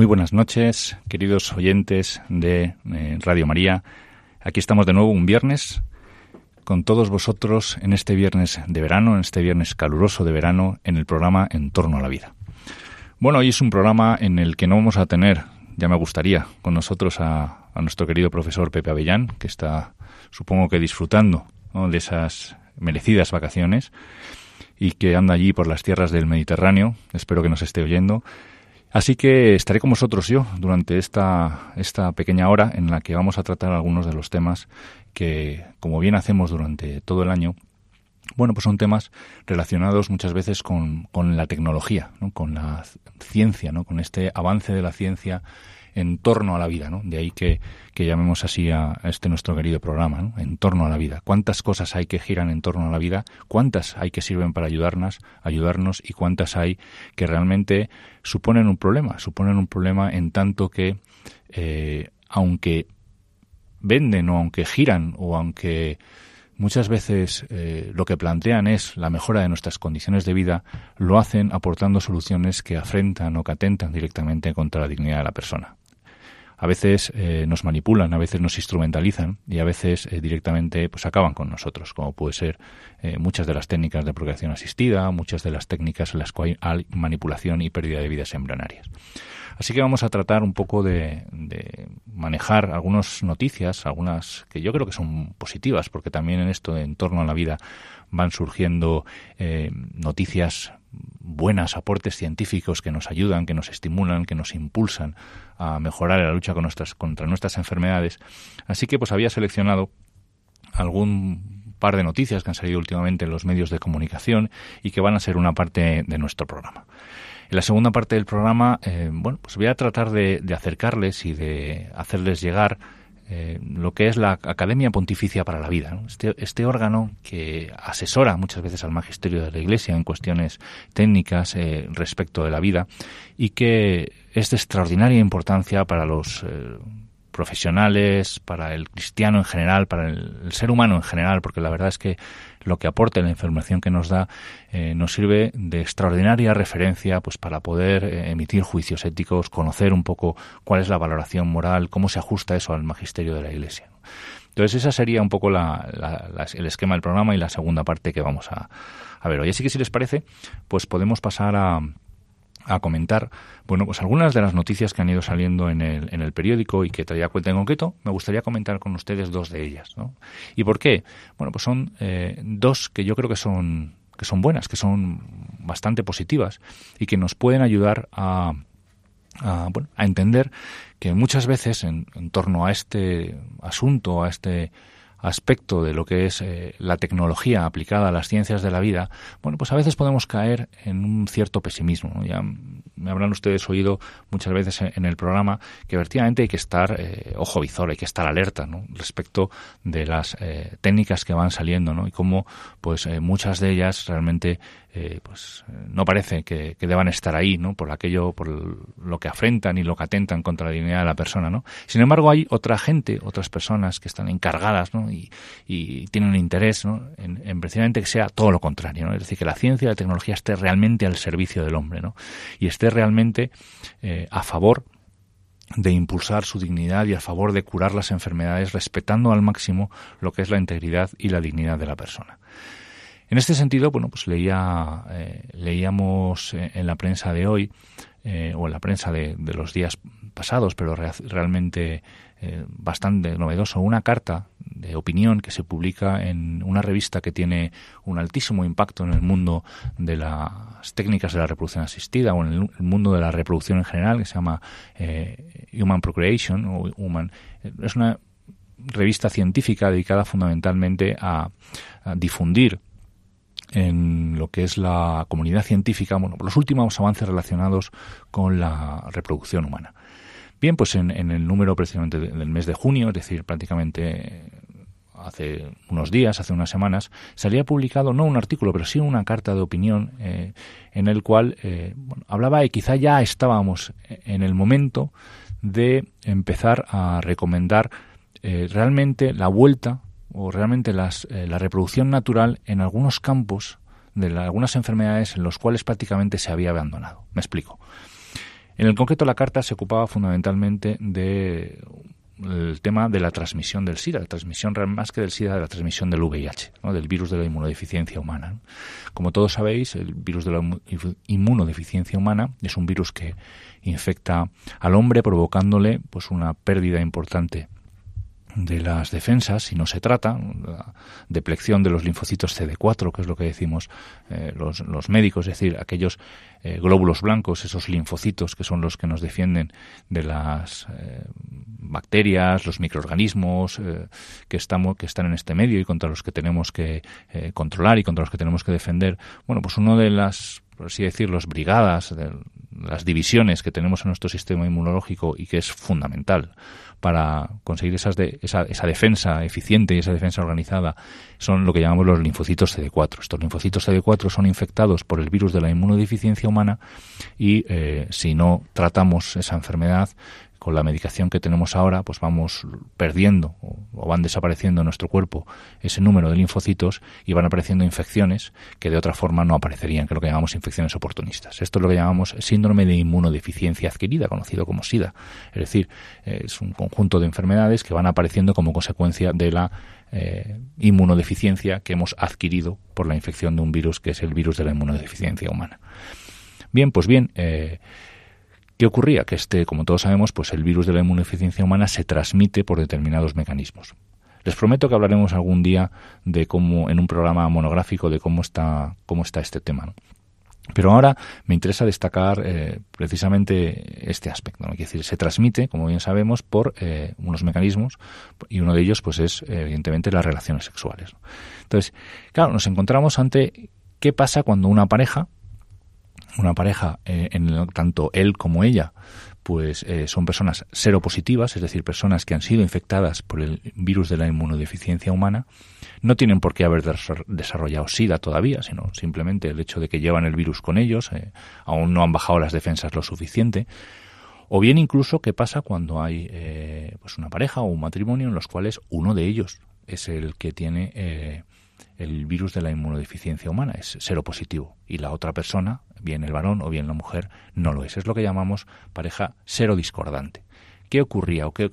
Muy buenas noches, queridos oyentes de eh, Radio María. Aquí estamos de nuevo un viernes con todos vosotros en este viernes de verano, en este viernes caluroso de verano, en el programa En torno a la vida. Bueno, hoy es un programa en el que no vamos a tener, ya me gustaría, con nosotros a, nuestro querido profesor Pepe Avellán, que está, supongo que disfrutando de esas merecidas vacaciones y que anda allí por las tierras del Mediterráneo. Espero que nos esté oyendo. Así que estaré con vosotros yo durante esta, esta pequeña hora en la que vamos a tratar algunos de los temas que, como bien hacemos durante todo el año, bueno, pues son temas relacionados muchas veces con, con la tecnología, ¿no? con la ciencia, ¿no? con este avance de la ciencia en torno a la vida, ¿no? De ahí que, que llamemos así a este nuestro querido programa, ¿no? En torno a la vida. ¿Cuántas cosas hay que giran en torno a la vida? ¿Cuántas hay que sirven para ayudarnos, ayudarnos y cuántas hay que realmente suponen un problema? Suponen un problema en tanto que, eh, aunque venden o aunque giran o aunque muchas veces eh, lo que plantean es la mejora de nuestras condiciones de vida, lo hacen aportando soluciones que afrentan o que atentan directamente contra la dignidad de la persona a veces eh, nos manipulan, a veces nos instrumentalizan y a veces eh, directamente pues acaban con nosotros, como puede ser eh, muchas de las técnicas de procreación asistida, muchas de las técnicas en las cuales hay manipulación y pérdida de vidas embrionarias. Así que vamos a tratar un poco de, manejar algunas noticias, algunas que yo creo que son positivas, porque también en esto de en torno a la vida van surgiendo noticias buenas aportes científicos que nos ayudan, que nos estimulan, que nos impulsan a mejorar la lucha con nuestras, contra nuestras enfermedades. Así que pues había seleccionado algún par de noticias que han salido últimamente en los medios de comunicación y que van a ser una parte de nuestro programa. En la segunda parte del programa, eh, bueno, pues voy a tratar de, acercarles y de hacerles llegar eh, lo que es la Academia Pontificia para la Vida, este, este, órgano que asesora muchas veces al magisterio de la Iglesia en cuestiones técnicas eh, respecto de la vida y que es de extraordinaria importancia para los eh, profesionales, para el cristiano en general, para el, ser humano en general, porque la verdad es que lo que aporta la información que nos da eh, nos sirve de extraordinaria referencia pues para poder eh, emitir juicios éticos, conocer un poco cuál es la valoración moral, cómo se ajusta eso al magisterio de la Iglesia. Entonces, esa sería un poco el esquema del programa y la segunda parte que vamos a, a ver hoy. Así que, si les parece, pues podemos pasar a, a comentar, bueno, pues algunas de las noticias que han ido saliendo en el, en el periódico y que traía cuenta en concreto, me gustaría comentar con ustedes dos de ellas, ¿no? ¿Y por qué? Bueno, pues son eh, dos que yo creo que son que son buenas, que son bastante positivas y que nos pueden ayudar a, a, bueno, a entender que muchas veces en, en torno a este asunto, a este aspecto de lo que es eh, la tecnología aplicada a las ciencias de la vida, bueno, pues a veces podemos caer en un cierto pesimismo. Ya me habrán ustedes oído muchas veces en, el programa que efectivamente hay que estar eh, ojo visor, hay que estar alerta ¿no? respecto de las eh, técnicas que van saliendo ¿no? y cómo pues muchas de ellas realmente eh, pues eh, no parece que, deban estar ahí, ¿no? Por aquello, por lo que afrentan y lo que atentan contra la dignidad de la persona, ¿no? Sin embargo, hay otra gente, otras personas que están encargadas, ¿no? Y, tienen interés, ¿no? En, precisamente que sea todo lo contrario, ¿no? Es decir, que la ciencia y la tecnología esté realmente al servicio del hombre, ¿no? Y esté realmente eh, a favor de impulsar su dignidad y a favor de curar las enfermedades respetando al máximo lo que es la integridad y la dignidad de la persona. En este sentido, bueno, pues leía, eh, leíamos eh, en la prensa de hoy, eh, o en la prensa de, los días pasados, pero realmente bastante novedoso, una carta de opinión que se publica en una revista que tiene un altísimo impacto en el mundo de las técnicas de la reproducción asistida o en el, mundo de la reproducción en general, que se llama Human Procreation o Human. Es una revista científica dedicada fundamentalmente a difundir en lo que es la comunidad científica, bueno, los últimos avances relacionados con la reproducción humana. Bien, pues en, el número precisamente del mes de junio, es decir, prácticamente hace unos días, hace unas semanas, salía publicado no un artículo, pero sí una carta de opinión eh, en el cual eh, hablaba de quizá ya estábamos en el momento de empezar a recomendar eh, realmente la vuelta o realmente las, la reproducción natural en algunos campos de algunas enfermedades en los cuales prácticamente se había abandonado. Me explico. En el concreto, la carta se ocupaba fundamentalmente de el tema de la transmisión del SIDA, la transmisión más que del SIDA, de la transmisión del VIH, del virus de la inmunodeficiencia humana. Como todos sabéis, el virus de la inmunodeficiencia humana es un virus que infecta al hombre provocándole pues una pérdida importante de las defensas, si no se trata, la deplección de los linfocitos CD4, que es lo que decimos eh, los, los, médicos, es decir, aquellos eh, glóbulos blancos, esos linfocitos que son los que nos defienden de las eh, bacterias, los microorganismos que, estamos, que están en este medio y contra los que tenemos que controlar y contra los que tenemos que defender. Bueno, pues uno de las por así decirlo, las brigadas, de las divisiones que tenemos en nuestro sistema inmunológico y que es fundamental para conseguir esas de, esa, esa, defensa eficiente y esa defensa organizada son lo que llamamos los linfocitos CD4. Estos linfocitos CD4 son infectados por el virus de la inmunodeficiencia humana y eh, si no tratamos esa enfermedad, con la medicación que tenemos ahora, pues vamos perdiendo o, van desapareciendo en nuestro cuerpo ese número de linfocitos y van apareciendo infecciones que de otra forma no aparecerían, que es lo que llamamos infecciones oportunistas. Esto es lo que llamamos síndrome de inmunodeficiencia adquirida, conocido como SIDA. Es decir, es un conjunto de enfermedades que van apareciendo como consecuencia de la eh, inmunodeficiencia que hemos adquirido por la infección de un virus que es el virus de la inmunodeficiencia humana. Bien, pues bien, eh, ¿Qué ocurría? Que este, como todos sabemos, pues el virus de la inmunodeficiencia humana se transmite por determinados mecanismos. Les prometo que hablaremos algún día de cómo, en un programa monográfico, de cómo está, cómo está este tema. Pero ahora me interesa destacar eh, precisamente este aspecto. ¿no? Es decir, se transmite, como bien sabemos, por eh, unos mecanismos y uno de ellos, pues, es evidentemente las relaciones sexuales. Entonces, claro, nos encontramos ante qué pasa cuando una pareja una pareja, eh, en tanto él como ella, pues eh, son personas seropositivas, es decir, personas que han sido infectadas por el virus de la inmunodeficiencia humana, no tienen por qué haber desarrollado SIDA todavía, sino simplemente el hecho de que llevan el virus con ellos, eh, aún no han bajado las defensas lo suficiente, o bien incluso qué pasa cuando hay pues una pareja o un matrimonio en los cuales uno de ellos es el que tiene el virus de la inmunodeficiencia humana, es seropositivo, y la otra persona, bien el varón o bien la mujer, no lo es. Es lo que llamamos pareja serodiscordante. ¿Qué ocurría o qué,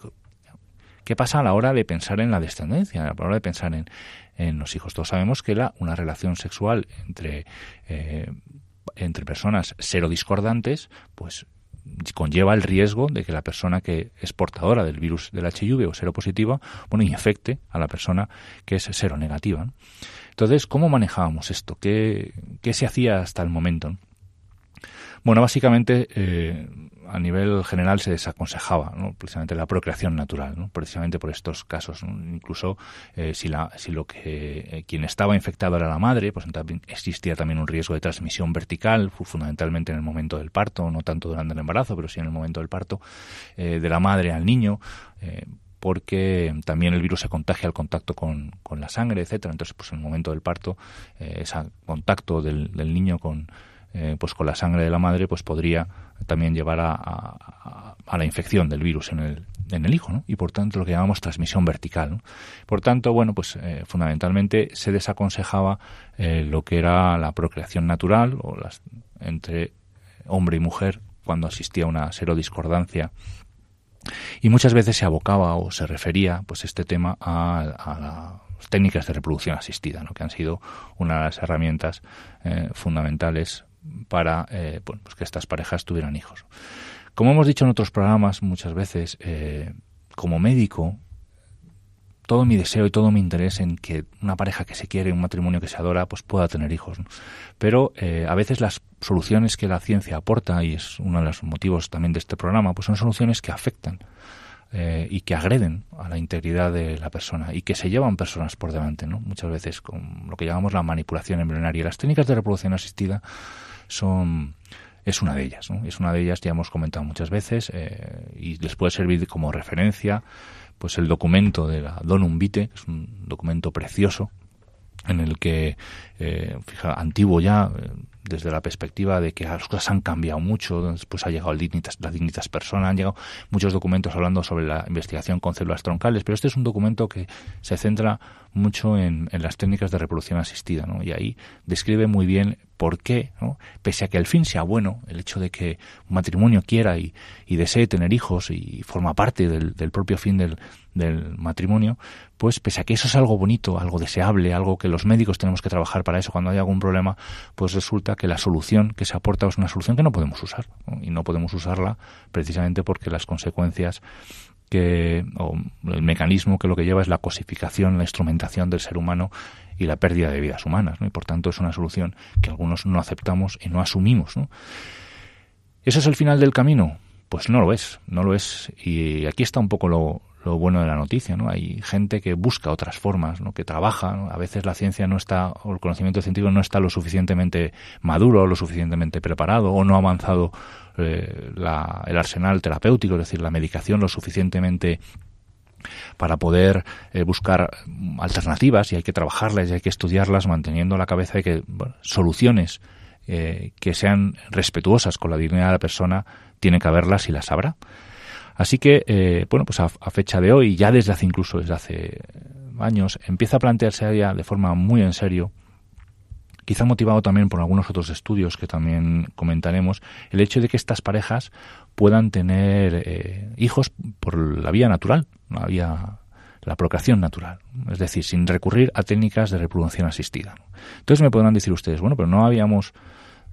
qué pasa a la hora de pensar en la descendencia, a la hora de pensar en, en los hijos? Todos sabemos que la, una relación sexual entre, eh, entre personas serodiscordantes, pues conlleva el riesgo de que la persona que es portadora del virus del HIV o seropositiva, bueno, infecte a la persona que es seronegativa. Entonces, ¿cómo manejábamos esto? ¿Qué, qué se hacía hasta el momento? Bueno, básicamente eh, a nivel general se desaconsejaba precisamente la procreación natural, precisamente por estos casos. Incluso eh, si, la, si lo que eh, quien estaba infectado era la madre, pues existía también un riesgo de transmisión vertical, fundamentalmente en el momento del parto, no tanto durante el embarazo, pero sí en el momento del parto, de la madre al niño porque también el virus se contagia al contacto con, con la sangre, etcétera. Entonces, pues en el momento del parto, ese contacto del, del niño con, eh, pues con la sangre de la madre pues podría también llevar a, la infección del virus en el, en el hijo. Y por tanto lo que llamamos transmisión vertical. Por tanto, bueno, pues eh, fundamentalmente se desaconsejaba eh, lo que era la procreación natural o las, entre hombre y mujer cuando asistía a una serodiscordancia y muchas veces se abocaba o se refería pues este tema a, las técnicas de reproducción asistida, que han sido una de las herramientas fundamentales para eh, pues que estas parejas tuvieran hijos. Como hemos dicho en otros programas muchas veces, eh, como médico, todo mi deseo y todo mi interés en que una pareja que se quiere, un matrimonio que se adora, pues pueda tener hijos. Pero eh, a veces las soluciones que la ciencia aporta, y es uno de los motivos también de este programa, pues son soluciones que afectan y que agreden a la integridad de la persona y que se llevan personas por delante, ¿no? Muchas veces con lo que llamamos la manipulación embrionaria. Las técnicas de reproducción asistida son es una de ellas, ¿no? Es una de ellas, ya hemos comentado muchas veces, eh, y les puede servir como referencia, pues el documento de la Donum Vitae, es un documento precioso, en el que, eh, fija, antiguo ya, eh, desde la perspectiva de que las cosas han cambiado mucho, después ha llegado el dignitas, la dignitas persona, han llegado muchos documentos hablando sobre la investigación con células troncales, pero este es un documento que se centra mucho en, las técnicas de reproducción asistida, ¿no? Y ahí describe muy bien por qué, ¿no? pese a que el fin sea bueno, el hecho de que un matrimonio quiera y, desee tener hijos y forma parte del, propio fin del, matrimonio, pues pese a que eso es algo bonito, algo deseable, algo que los médicos tenemos que trabajar para eso cuando hay algún problema, pues resulta que la solución que se aporta es una solución que no podemos usar y no podemos usarla precisamente porque las consecuencias que o el mecanismo que lo que lleva es la cosificación, la instrumentación del ser humano y la pérdida de vidas humanas, ¿no? Y por tanto es una solución que algunos no aceptamos y no asumimos, ¿no? ¿Ese es el final del camino? Pues no lo es, no lo es. Y aquí está un poco lo, lo bueno de la noticia, ¿no? Hay gente que busca otras formas, ¿no? Que trabaja, A veces la ciencia no está, o el conocimiento científico no está lo suficientemente maduro, lo suficientemente preparado, o no ha avanzado eh, el arsenal terapéutico, es decir, la medicación lo suficientemente para poder eh, buscar alternativas y hay que trabajarlas y hay que estudiarlas manteniendo la cabeza de que soluciones eh, que sean respetuosas con la dignidad de la persona tiene que haberlas y las habrá. Así que, eh, bueno, pues a, fecha de hoy, ya desde hace incluso desde hace años, empieza a plantearse ya de forma muy en serio quizá motivado también por algunos otros estudios que también comentaremos, el hecho de que estas parejas puedan tener eh, hijos por la vía natural, la vía la procreación natural, es decir, sin recurrir a técnicas de reproducción asistida. Entonces me podrán decir ustedes, bueno, pero no habíamos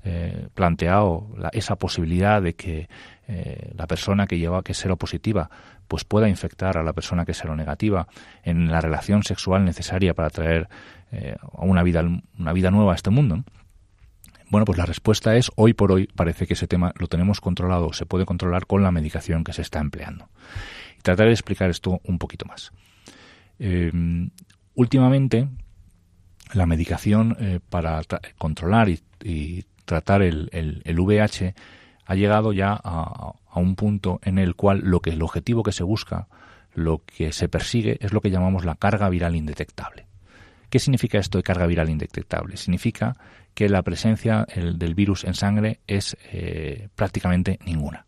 eh, planteado esa posibilidad de que eh, la persona que lleva que es seropositiva pues pueda infectar a la persona que es seronegativa en la relación sexual necesaria para traer eh, una vida una vida nueva a este mundo. Bueno, pues la respuesta es hoy por hoy parece que ese tema lo tenemos controlado, se puede controlar con la medicación que se está empleando. Y trataré de explicar esto un poquito más. últimamente, la medicación para controlar y tratar el, el, VIH ha llegado ya a, a, un punto en el cual lo que el objetivo que se busca, lo que se persigue es lo que llamamos la carga viral indetectable. ¿Qué significa esto de carga viral indetectable? Significa que la presencia del virus en sangre es eh, prácticamente ninguna.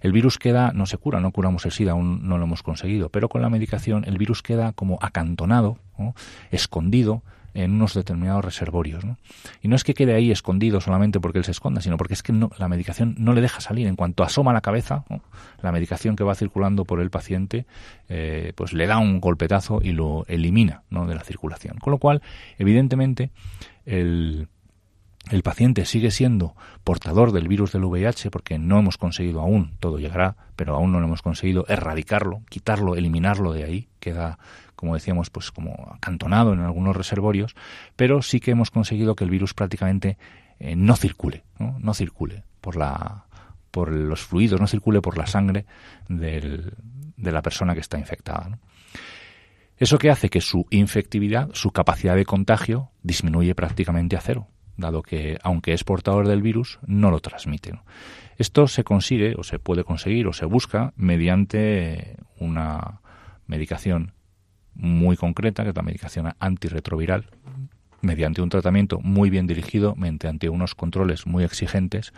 El virus queda, no se cura, no curamos el SIDA, aún no lo hemos conseguido, pero con la medicación el virus queda como acantonado, escondido, en unos determinados reservorios. ¿no? Y no es que quede ahí escondido solamente porque él se esconda, sino porque es que la medicación no le deja salir. En cuanto asoma la cabeza, la medicación que va circulando por el paciente, eh, pues le da un golpetazo y lo elimina ¿no? de la circulación. Con lo cual, evidentemente, el, el paciente sigue siendo portador del virus del VIH porque no hemos conseguido aún, todo llegará, pero aún no lo hemos conseguido erradicarlo, quitarlo, eliminarlo de ahí, queda como decíamos, pues como acantonado en algunos reservorios, pero sí que hemos conseguido que el virus prácticamente eh, no circule, ¿no? circule por la por los fluidos, no circule por la sangre de la persona que está infectada. Eso que hace que su infectividad, su capacidad de contagio, disminuye prácticamente a cero, dado que, aunque es portador del virus, no lo transmite. Esto se consigue, o se puede conseguir, o se busca mediante una medicación muy concreta, que es la medicación antirretroviral, mediante un tratamiento muy bien dirigido, mediante unos controles muy exigentes,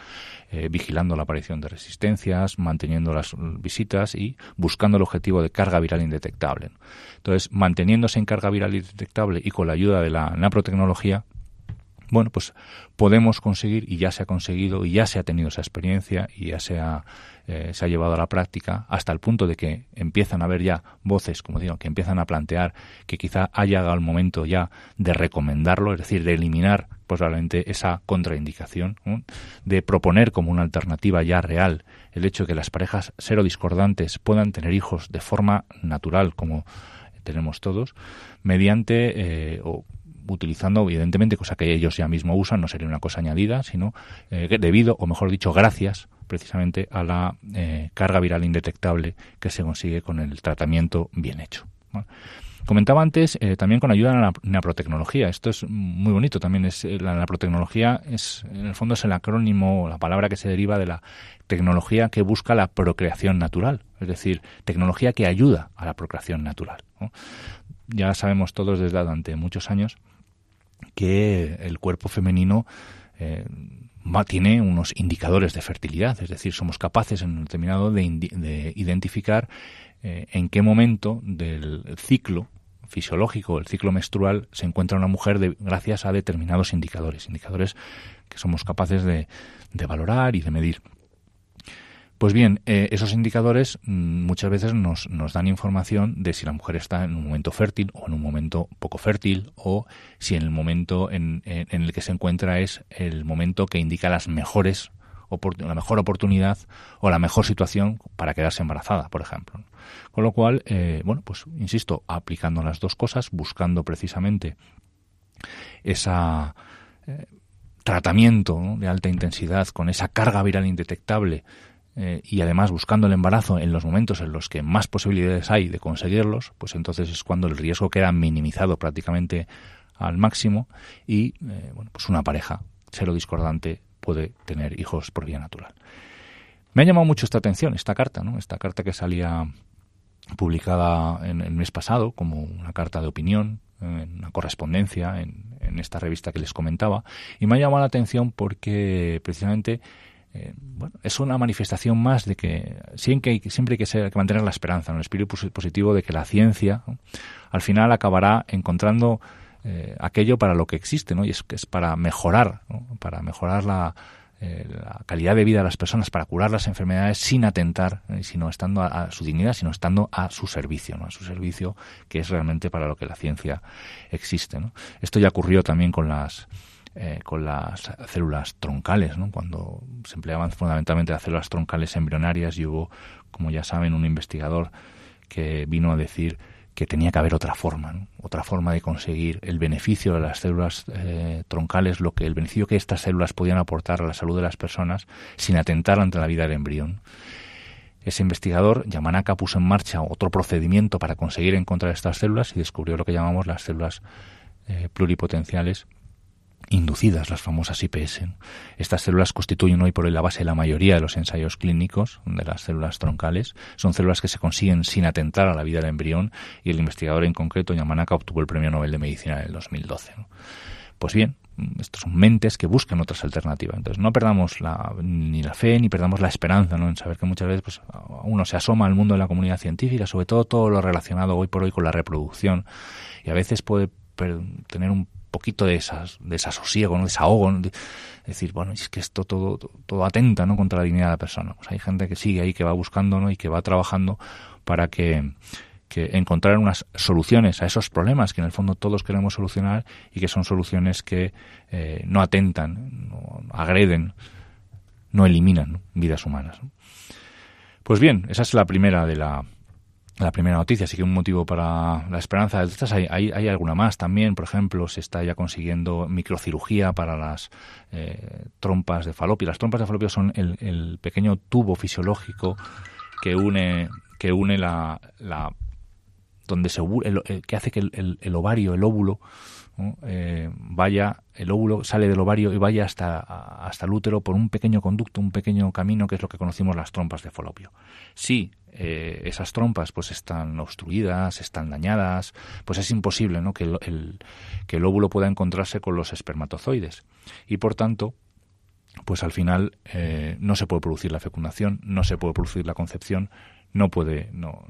eh, vigilando la aparición de resistencias, manteniendo las visitas y buscando el objetivo de carga viral indetectable. Entonces, manteniéndose en carga viral indetectable y con la ayuda de la naprotecnología, bueno, pues podemos conseguir, y ya se ha conseguido, y ya se ha tenido esa experiencia, y ya se ha, eh, se ha llevado a la práctica, hasta el punto de que empiezan a haber ya voces, como digo, que empiezan a plantear que quizá haya llegado el momento ya de recomendarlo, es decir, de eliminar probablemente esa contraindicación, de proponer como una alternativa ya real el hecho de que las parejas serodiscordantes puedan tener hijos de forma natural, como tenemos todos, mediante eh, utilizando, evidentemente, cosa que ellos ya mismo usan, no sería una cosa añadida, sino eh, debido, o mejor dicho, gracias precisamente a la eh, carga viral indetectable que se consigue con el tratamiento bien hecho. Comentaba antes eh, también con ayuda de la naprotecnología. Esto es muy bonito también. Es, la naprotecnología es, en el fondo, es el acrónimo, la palabra que se deriva de la tecnología que busca la procreación natural. Es decir, tecnología que ayuda a la procreación natural. Ya sabemos todos desde durante muchos años que el cuerpo femenino eh, tiene unos indicadores de fertilidad, es decir, somos capaces en un determinado de, identificar eh, en qué momento del ciclo fisiológico, el ciclo menstrual, se encuentra una mujer de, gracias a determinados indicadores, indicadores que somos capaces de valorar y de medir. Pues bien, eh, esos indicadores mm, muchas veces nos, dan información de si la mujer está en un momento fértil o en un momento poco fértil o si en el momento en, el que se encuentra es el momento que indica las mejores la mejor oportunidad o la mejor situación para quedarse embarazada, por ejemplo. Con lo cual, eh, bueno, pues insisto, aplicando las dos cosas, buscando precisamente esa eh, tratamiento de alta intensidad con esa carga viral indetectable eh, y además buscando el embarazo en los momentos en los que más posibilidades hay de conseguirlos, pues entonces es cuando el riesgo queda minimizado prácticamente al máximo y eh, bueno, pues una pareja cero discordante puede tener hijos por vía natural. Me ha llamado mucho esta atención esta carta, ¿no? Esta carta que salía publicada en el mes pasado como una carta de opinión, en una correspondencia en, en esta revista que les comentaba y me ha llamado la atención porque precisamente eh, bueno, es una manifestación más de que siempre hay, siempre hay que, ser, que mantener la esperanza, el espíritu positivo de que la ciencia al final acabará encontrando eh, aquello para lo que existe, ¿no? Y es que es para mejorar, para mejorar la, eh, calidad de vida de las personas, para curar las enfermedades sin atentar, sino estando a, su dignidad, sino estando a su servicio, ¿no? A su servicio, que es realmente para lo que la ciencia existe, ¿no? Esto ya ocurrió también con las eh, con las células troncales, ¿no? cuando se empleaban fundamentalmente las células troncales embrionarias y hubo, como ya saben, un investigador que vino a decir que tenía que haber otra forma, otra forma de conseguir el beneficio de las células eh, troncales, lo que el beneficio que estas células podían aportar a la salud de las personas sin atentar ante la vida del embrión. Ese investigador, Yamanaka, puso en marcha otro procedimiento para conseguir encontrar estas células y descubrió lo que llamamos las células eh, pluripotenciales inducidas, las famosas IPS. Estas células constituyen hoy por hoy la base de la mayoría de los ensayos clínicos de las células troncales. Son células que se consiguen sin atentar a la vida del embrión y el investigador en concreto, Yamanaka, obtuvo el Premio Nobel de Medicina en el 2012. Pues bien, estos son mentes que buscan otras alternativas. Entonces, no perdamos la, ni la fe ni perdamos la esperanza ¿no? en saber que muchas veces pues, uno se asoma al mundo de la comunidad científica, sobre todo todo lo relacionado hoy por hoy con la reproducción, y a veces puede tener un poquito de esas desasosiego, ¿no? desahogo, ¿no? decir, bueno, es que esto todo, todo atenta ¿no? contra la dignidad de la persona. Pues hay gente que sigue ahí, que va buscando ¿no? y que va trabajando para que, que encontrar unas soluciones a esos problemas que en el fondo todos queremos solucionar y que son soluciones que eh, no atentan, no agreden, no eliminan vidas humanas. Pues bien, esa es la primera de la la primera noticia, así que un motivo para la esperanza. Hay, hay, hay, alguna más también, por ejemplo, se está ya consiguiendo microcirugía para las eh, trompas de falopio. Las trompas de falopio son el, pequeño tubo fisiológico que une, que une la, la donde se el, que hace que el, el ovario, el óvulo, eh, vaya, el óvulo sale del ovario y vaya hasta, hasta el útero por un pequeño conducto, un pequeño camino que es lo que conocimos las trompas de falopio. Si eh, esas trompas pues están obstruidas, están dañadas, pues es imposible ¿no? que, el, que el óvulo pueda encontrarse con los espermatozoides. Y por tanto, pues al final eh, no se puede producir la fecundación, no se puede producir la concepción, no puede, no,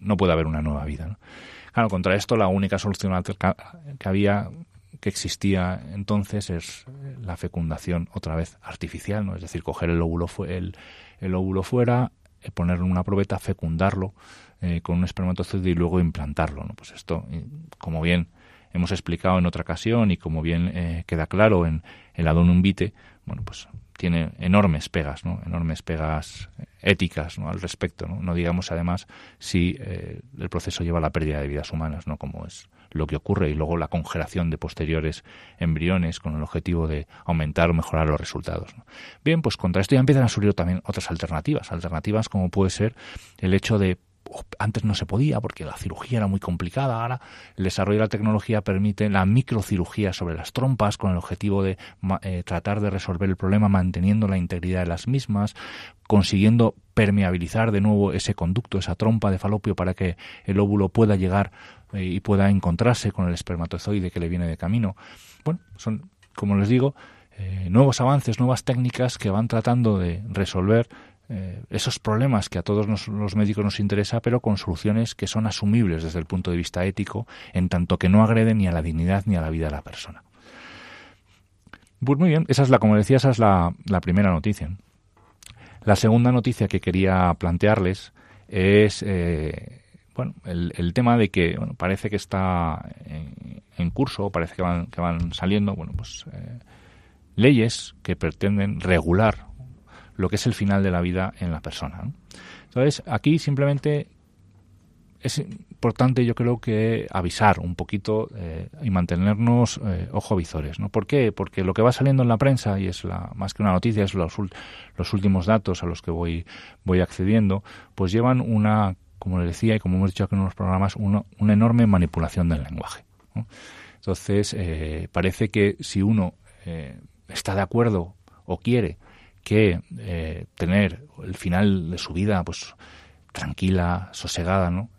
no puede haber una nueva vida. Claro, contra esto la única solución que había que existía entonces es la fecundación otra vez artificial, ¿no? Es decir, coger el óvulo, el, el óvulo fuera, ponerlo en una probeta, fecundarlo eh, con un espermatozoide y luego implantarlo, ¿no? Pues esto, como bien hemos explicado en otra ocasión y como bien eh, queda claro en el Adonum Vitae, bueno, pues tiene enormes pegas, ¿no? enormes pegas éticas ¿no? al respecto. ¿no? no digamos además si eh, el proceso lleva a la pérdida de vidas humanas, no como es lo que ocurre y luego la congelación de posteriores embriones con el objetivo de aumentar o mejorar los resultados. Bien, pues contra esto ya empiezan a surgir también otras alternativas, alternativas como puede ser el hecho de antes no se podía porque la cirugía era muy complicada. Ahora el desarrollo de la tecnología permite la microcirugía sobre las trompas con el objetivo de eh, tratar de resolver el problema manteniendo la integridad de las mismas, consiguiendo permeabilizar de nuevo ese conducto, esa trompa de falopio para que el óvulo pueda llegar eh, y pueda encontrarse con el espermatozoide que le viene de camino. Bueno, son, como les digo, eh, nuevos avances, nuevas técnicas que van tratando de resolver eh, esos problemas que a todos los médicos nos interesa, pero con soluciones que son asumibles desde el punto de vista ético, en tanto que no agreden ni a la dignidad ni a la vida de la persona. Pues muy bien, esa es la, como decía, esa es la, primera noticia. La segunda noticia que quería plantearles es bueno, el, tema de que bueno, parece que está en, curso, parece que van, que van saliendo bueno, pues, eh, leyes que pretenden regular lo que es el final de la vida en la persona. Entonces, aquí simplemente es importante, yo creo que avisar un poquito eh, y mantenernos eh, ojo visores. ¿no? ¿Por qué? Porque lo que va saliendo en la prensa, y es la, más que una noticia, es los, los últimos datos a los que voy, voy accediendo, pues llevan una, como les decía y como hemos dicho aquí en los programas, una, una enorme manipulación del lenguaje. Entonces, eh, parece que si uno está de acuerdo o quiere que eh, tener el final de su vida pues tranquila, sosegada, ¿no?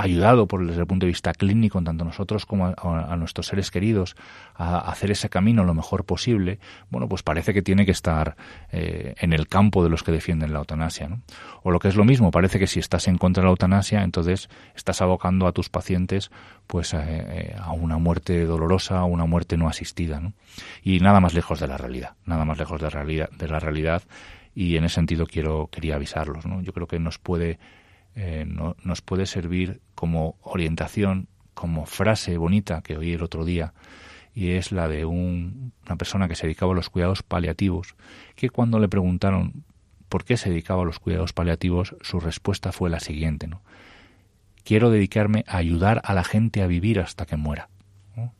Eh, ayudado por desde el punto de vista clínico, tanto nosotros como a, nuestros seres queridos, a, hacer ese camino lo mejor posible, bueno, pues parece que tiene que estar eh, en el campo de los que defienden la eutanasia. O lo que es lo mismo, parece que si estás en contra de la eutanasia, entonces estás abocando a tus pacientes pues a, eh, a una muerte dolorosa, a una muerte no asistida. ¿no? Y nada más lejos de la realidad, nada más lejos de, realidad, de la realidad. Y en ese sentido quiero quería avisarlos. Yo creo que nos puede eh, no, nos puede servir como orientación, como frase bonita que oí el otro día, y es la de una persona que se dedicaba a los cuidados paliativos, que cuando le preguntaron por qué se dedicaba a los cuidados paliativos, su respuesta fue la siguiente. Quiero dedicarme a ayudar a la gente a vivir hasta que muera.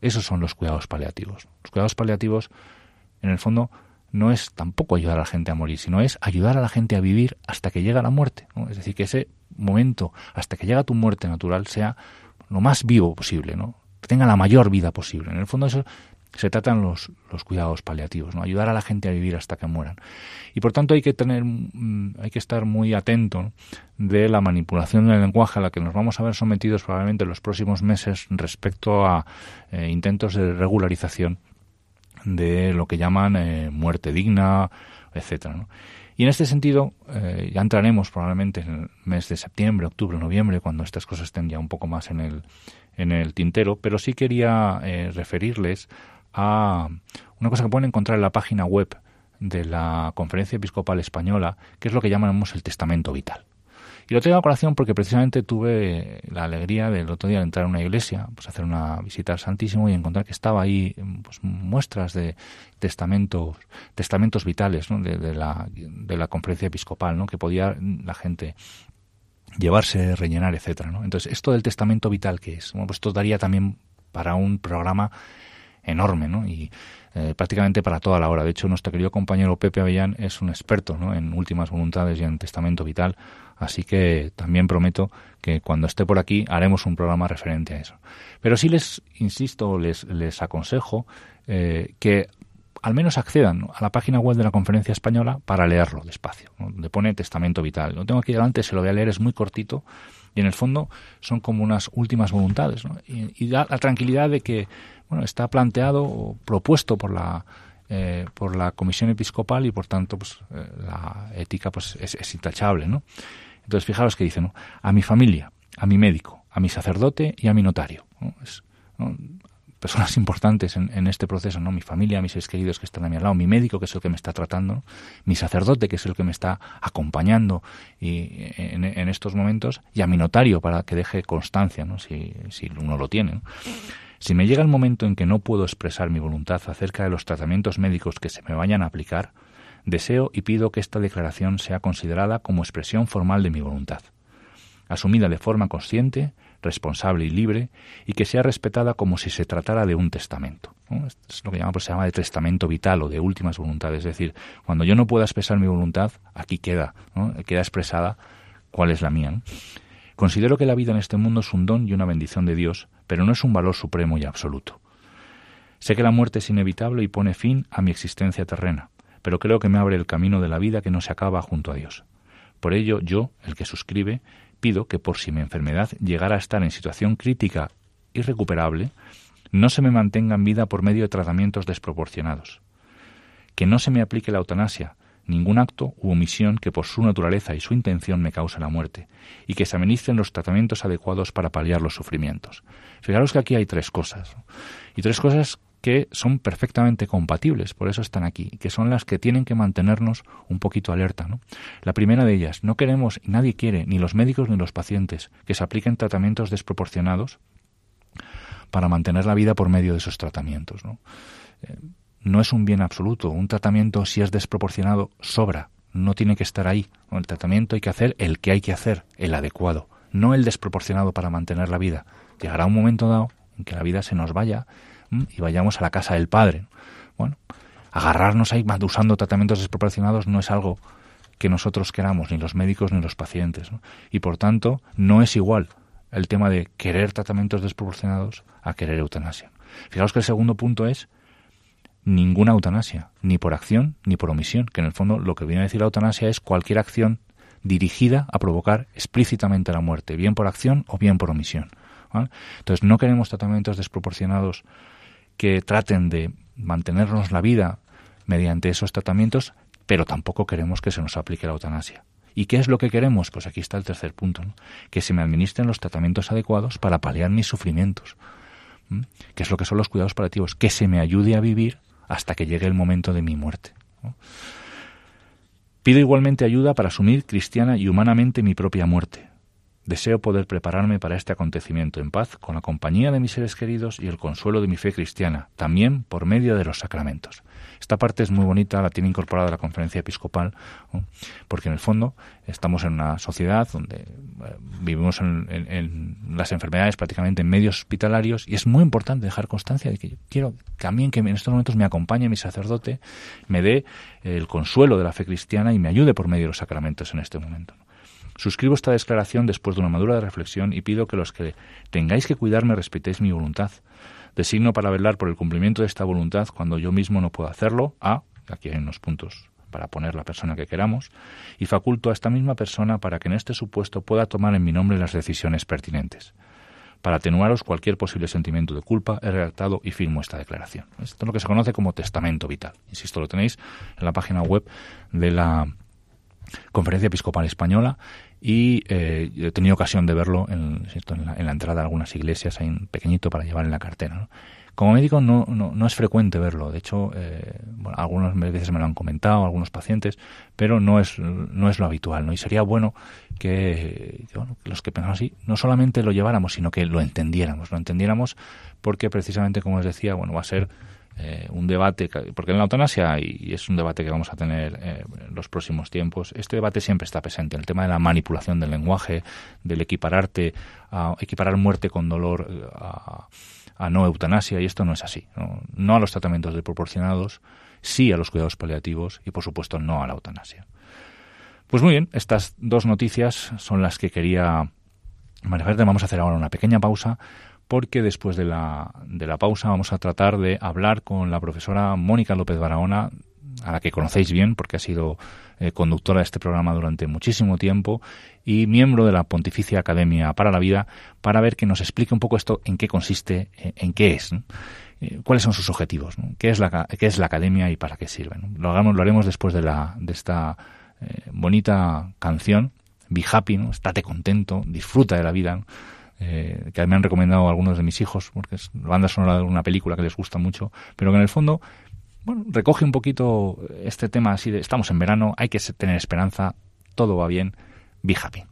Esos son los cuidados paliativos. Los cuidados paliativos, en el fondo, no es tampoco ayudar a la gente a morir, sino es ayudar a la gente a vivir hasta que llega la muerte. Es decir, que ese momento, hasta que llega tu muerte natural, sea lo más vivo posible, ¿no? que tenga la mayor vida posible. En el fondo eso se tratan los, los cuidados paliativos, ¿no? ayudar a la gente a vivir hasta que mueran. Y por tanto hay que tener, mm, hay que estar muy atento de la manipulación del lenguaje a la que nos vamos a ver sometidos probablemente en los próximos meses respecto a eh, intentos de regularización de lo que llaman eh, muerte digna, etcétera. Y en este sentido, eh, ya entraremos probablemente en el mes de septiembre, octubre, noviembre, cuando estas cosas estén ya un poco más en el, en el tintero, pero sí quería eh, referirles a una cosa que pueden encontrar en la página web de la Conferencia Episcopal Española, que es lo que llamamos el testamento vital. Y lo traigo a colación porque precisamente tuve la alegría del otro día de entrar a una iglesia, pues hacer una visita al Santísimo y encontrar que estaba ahí pues, muestras de testamentos, testamentos vitales de, la, de la conferencia episcopal, ¿no? que podía la gente llevarse, rellenar, etcétera. ¿no? Entonces, esto del testamento vital, ¿qué es? Bueno, pues esto daría también para un programa enorme, ¿no? Y eh, prácticamente para toda la hora. De hecho, nuestro querido compañero Pepe Avellán es un experto ¿no? en últimas voluntades y en testamento vital, así que también prometo que cuando esté por aquí haremos un programa referente a eso. Pero sí les insisto, les, les aconsejo eh, que al menos accedan a la página web de la Conferencia Española para leerlo despacio, donde pone testamento vital. Lo tengo aquí delante, se lo voy a leer, es muy cortito y en el fondo son como unas últimas voluntades y, da la tranquilidad de que bueno está planteado o propuesto por la eh, por la comisión episcopal y por tanto pues eh, la ética pues es, intachable no entonces fijaros que dice no a mi familia a mi médico a mi sacerdote y a mi notario personas importantes en, este proceso, ¿no? Mi familia, mis seres queridos que están a mi lado, mi médico, que es el que me está tratando, mi sacerdote, que es el que me está acompañando y, en, estos momentos, y a mi notario para que deje constancia, ¿no? Si, si uno lo tiene. Si me llega el momento en que no puedo expresar mi voluntad acerca de los tratamientos médicos que se me vayan a aplicar, deseo y pido que esta declaración sea considerada como expresión formal de mi voluntad, asumida de forma consciente, responsable y libre, y que sea respetada como si se tratara de un testamento. es lo que llama, pues, se llama de testamento vital o de últimas voluntades. Es decir, cuando yo no pueda expresar mi voluntad, aquí queda, queda expresada cuál es la mía. Considero que la vida en este mundo es un don y una bendición de Dios, pero no es un valor supremo y absoluto. Sé que la muerte es inevitable y pone fin a mi existencia terrena, pero creo que me abre el camino de la vida que no se acaba junto a Dios. Por ello, yo, el que suscribe, pido que por si mi enfermedad llegara a estar en situación crítica irrecuperable, no se me mantenga en vida por medio de tratamientos desproporcionados. Que no se me aplique la eutanasia, ningún acto u omisión que por su naturaleza y su intención me cause la muerte, y que se administren los tratamientos adecuados para paliar los sufrimientos. Fijaros que aquí hay tres cosas, y tres cosas que son perfectamente compatibles, por eso están aquí, que son las que tienen que mantenernos un poquito alerta. ¿no? La primera de ellas, no queremos, nadie quiere, ni los médicos ni los pacientes, que se apliquen tratamientos desproporcionados para mantener la vida por medio de esos tratamientos. ¿no? Eh, no es un bien absoluto. Un tratamiento, si es desproporcionado, sobra. No tiene que estar ahí. El tratamiento hay que hacer el que hay que hacer, el adecuado, no el desproporcionado para mantener la vida. Llegará un momento dado en que la vida se nos vaya y vayamos a la casa del Padre. Bueno, agarrarnos ahí usando tratamientos desproporcionados no es algo que nosotros queramos, ni los médicos ni los pacientes. Y por tanto, no es igual el tema de querer tratamientos desproporcionados a querer eutanasia. Fijaos que el segundo punto es ninguna eutanasia, ni por acción ni por omisión, que en el fondo lo que viene a decir la eutanasia es cualquier acción dirigida a provocar explícitamente la muerte, bien por acción o bien por omisión. Entonces no queremos tratamientos desproporcionados que traten de mantenernos la vida mediante esos tratamientos, pero tampoco queremos que se nos aplique la eutanasia. ¿Y qué es lo que queremos? Pues aquí está el tercer punto, que se me administren los tratamientos adecuados para paliar mis sufrimientos, que es lo que son los cuidados paliativos, que se me ayude a vivir hasta que llegue el momento de mi muerte. Pido igualmente ayuda para asumir cristiana y humanamente mi propia muerte, Deseo poder prepararme para este acontecimiento en paz, con la compañía de mis seres queridos y el consuelo de mi fe cristiana, también por medio de los sacramentos. Esta parte es muy bonita, la tiene incorporada la conferencia episcopal, porque en el fondo estamos en una sociedad donde eh, vivimos en, las enfermedades prácticamente en medios hospitalarios y es muy importante dejar constancia de que yo quiero también que en estos momentos me acompañe mi sacerdote, me dé el consuelo de la fe cristiana y me ayude por medio de los sacramentos en este momento. Suscribo esta declaración después de una madura reflexión y pido que los que tengáis que cuidarme respetéis mi voluntad. Designo para velar por el cumplimiento de esta voluntad cuando yo mismo no puedo hacerlo a, aquí hay unos puntos para poner la persona que queramos, y faculto a esta misma persona para que en este supuesto pueda tomar en mi nombre las decisiones pertinentes. Para atenuaros cualquier posible sentimiento de culpa, he redactado y firmo esta declaración. Esto es lo que se conoce como testamento vital. Insisto, lo tenéis en la página web de la Conferencia Episcopal Española y eh, he tenido ocasión de verlo en, la, entrada de algunas iglesias, ahí en pequeñito para llevar en la cartera. Como médico no, no, es frecuente verlo, de hecho, eh, algunas veces me lo han comentado, algunos pacientes, pero no es, no es lo habitual, ¿no? Y sería bueno que, los que pensamos así no solamente lo lleváramos, sino que lo entendiéramos, lo entendiéramos porque precisamente, como os decía, bueno, va a ser eh, un debate, porque en la eutanasia, y es un debate que vamos a tener eh, en los próximos tiempos, este debate siempre está presente, el tema de la manipulación del lenguaje, del equipararte, a, equiparar muerte con dolor eh, a, no eutanasia, y esto no es así. ¿no? a los tratamientos desproporcionados, sí a los cuidados paliativos y, por supuesto, no a la eutanasia. Pues muy bien, estas dos noticias son las que quería manifestar. Vamos a hacer ahora una pequeña pausa porque después de la, de la pausa vamos a tratar de hablar con la profesora Mónica López Barahona, a la que conocéis bien porque ha sido eh, conductora de este programa durante muchísimo tiempo y miembro de la Pontificia Academia para la Vida, para ver que nos explique un poco esto, en qué consiste, eh, en qué es. Eh, cuáles son sus objetivos, ¿Qué, es la, qué es la academia y para qué sirve. Lo, hagamos, lo haremos después de, la, de esta bonita canción, Be Happy, ¿no? estate contento, disfruta de la vida eh, que me han recomendado algunos de mis hijos, porque es la banda sonora de una película que les gusta mucho, pero que en el fondo recoge un poquito este tema así de estamos en verano, hay que tener esperanza, todo va bien, be happy.